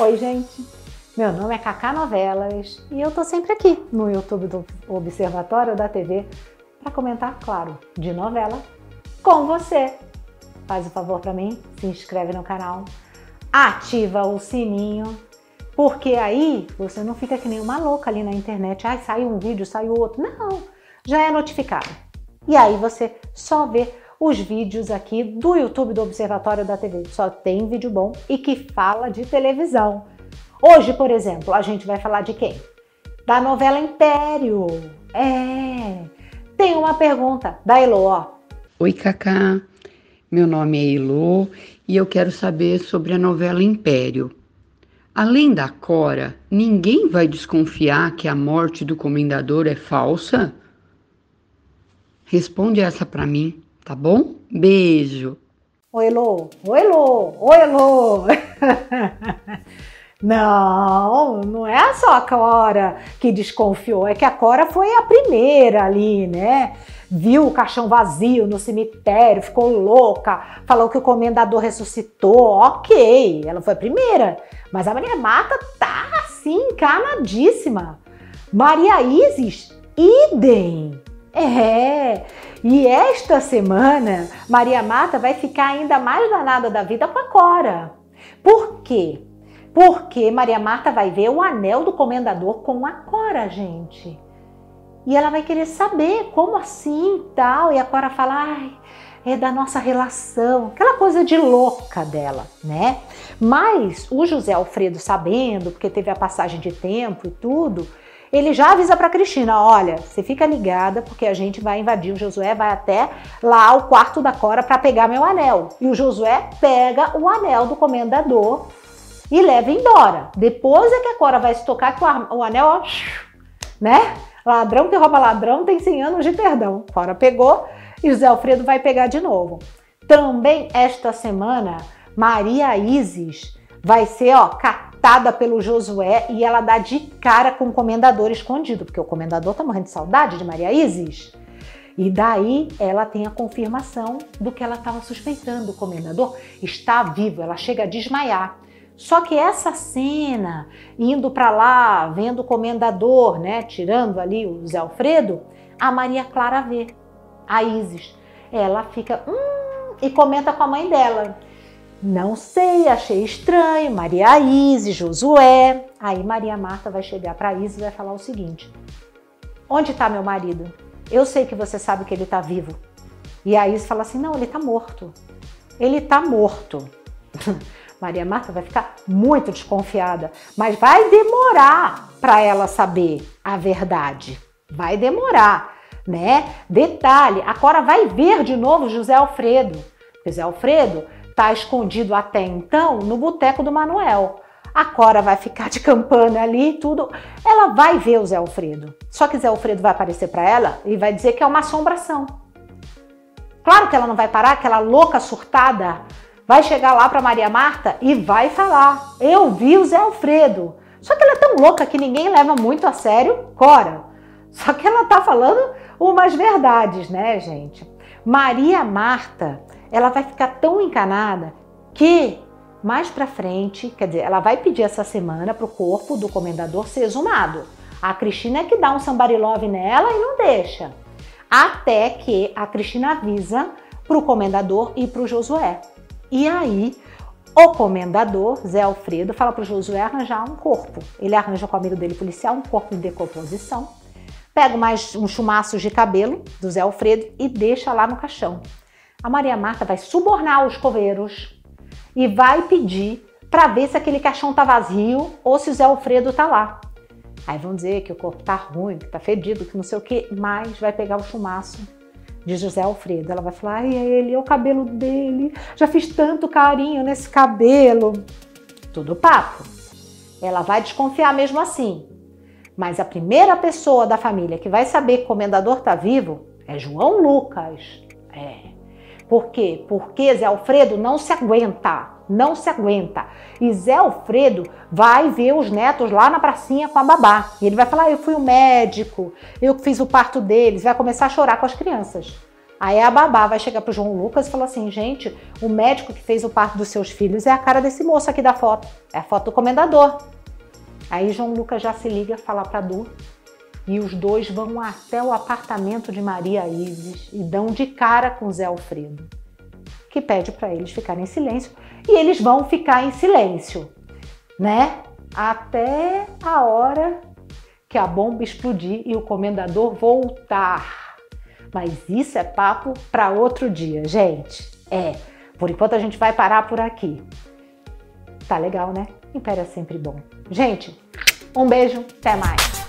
Oi, gente. Meu nome é Cacá Novelas e eu tô sempre aqui no YouTube do Observatório da TV para comentar, claro, de novela com você. Faz o favor para mim, se inscreve no canal, ativa o sininho, porque aí você não fica que nem uma louca ali na internet. Ai, saiu um vídeo, saiu outro. Não, já é notificado. E aí você só vê os vídeos aqui do YouTube do Observatório da TV. Só tem vídeo bom e que fala de televisão. Hoje, por exemplo, a gente vai falar de quem? Da novela Império. É. Tem uma pergunta da Elo, ó. Oi, Cacá. Meu nome é Elo e eu quero saber sobre a novela Império. Além da Cora, ninguém vai desconfiar que a morte do comendador é falsa? Responde essa para mim tá bom? Beijo. Oi, Lô. Oi, Lô. Oi, Lô. Não, não é só a Cora que desconfiou, é que a Cora foi a primeira ali, né? Viu o caixão vazio no cemitério, ficou louca, falou que o comendador ressuscitou, ok, ela foi a primeira. Mas a Maria Mata tá assim, encanadíssima. Maria Isis, idem. É, e esta semana Maria Mata vai ficar ainda mais danada da vida com a Cora. Por quê? Porque Maria Marta vai ver o anel do comendador com a Cora, gente. E ela vai querer saber como assim tal. E a Cora fala, ai, é da nossa relação, aquela coisa de louca dela, né? Mas o José Alfredo, sabendo, porque teve a passagem de tempo e tudo, ele já avisa para Cristina: olha, você fica ligada porque a gente vai invadir. O Josué vai até lá ao quarto da Cora para pegar meu anel. E o Josué pega o anel do comendador e leva embora. Depois é que a Cora vai se tocar que o anel, ó, né? Ladrão que rouba ladrão tem 100 anos de perdão. Cora pegou e José Alfredo vai pegar de novo. Também esta semana, Maria Isis vai ser, ó, captada pelo Josué e ela dá de cara com o comendador escondido, porque o comendador tá morrendo de saudade de Maria Isis. E daí ela tem a confirmação do que ela estava suspeitando. O comendador está vivo, ela chega a desmaiar. Só que essa cena, indo para lá, vendo o comendador, né, tirando ali o Zé Alfredo, a Maria Clara vê, a Isis. Ela fica, hum, e comenta com a mãe dela. Não sei, achei estranho. Maria Isis, Josué. Aí Maria Marta vai chegar para Isis e vai falar o seguinte: Onde está meu marido? Eu sei que você sabe que ele está vivo. E a Isis fala assim: Não, ele está morto. Ele está morto. Maria Marta vai ficar muito desconfiada, mas vai demorar para ela saber a verdade. Vai demorar, né? Detalhe: a Cora vai ver de novo José Alfredo. José Alfredo está escondido até então no boteco do Manuel. A Cora vai ficar de campana ali e tudo. Ela vai ver o Zé Alfredo. Só que Zé Alfredo vai aparecer para ela e vai dizer que é uma assombração. Claro que ela não vai parar, aquela louca surtada vai chegar lá para Maria Marta e vai falar: Eu vi o Zé Alfredo. Só que ela é tão louca que ninguém leva muito a sério Cora. Só que ela tá falando umas verdades, né, gente? Maria Marta ela vai ficar tão encanada que mais para frente, quer dizer, ela vai pedir essa semana para o corpo do comendador ser exumado. A Cristina é que dá um sambarilove nela e não deixa. Até que a Cristina avisa para o comendador e para o Josué. E aí, o comendador, Zé Alfredo, fala para o Josué arranjar um corpo. Ele arranja com o amigo dele policial um corpo em decomposição, pega mais um chumaço de cabelo do Zé Alfredo e deixa lá no caixão a Maria Marta vai subornar os coveiros e vai pedir para ver se aquele caixão tá vazio ou se o Zé Alfredo tá lá. Aí vão dizer que o corpo tá ruim, que tá fedido, que não sei o que, mas vai pegar o chumaço de José Alfredo. Ela vai falar: ai, é ele, é o cabelo dele, já fiz tanto carinho nesse cabelo. Tudo papo. Ela vai desconfiar mesmo assim. Mas a primeira pessoa da família que vai saber que o comendador tá vivo é João Lucas. É. Por quê? Porque Zé Alfredo não se aguenta, não se aguenta. E Zé Alfredo vai ver os netos lá na pracinha com a babá. E ele vai falar: Eu fui o médico, eu fiz o parto deles. Vai começar a chorar com as crianças. Aí a babá vai chegar pro João Lucas e falar assim: gente, o médico que fez o parto dos seus filhos é a cara desse moço aqui da foto. É a foto do comendador. Aí João Lucas já se liga, fala pra Du. E os dois vão até o apartamento de Maria Isis e dão de cara com Zé Alfredo, que pede para eles ficarem em silêncio. E eles vão ficar em silêncio, né? Até a hora que a bomba explodir e o comendador voltar. Mas isso é papo para outro dia, gente. É, por enquanto a gente vai parar por aqui. Tá legal, né? Império é sempre bom. Gente, um beijo, até mais.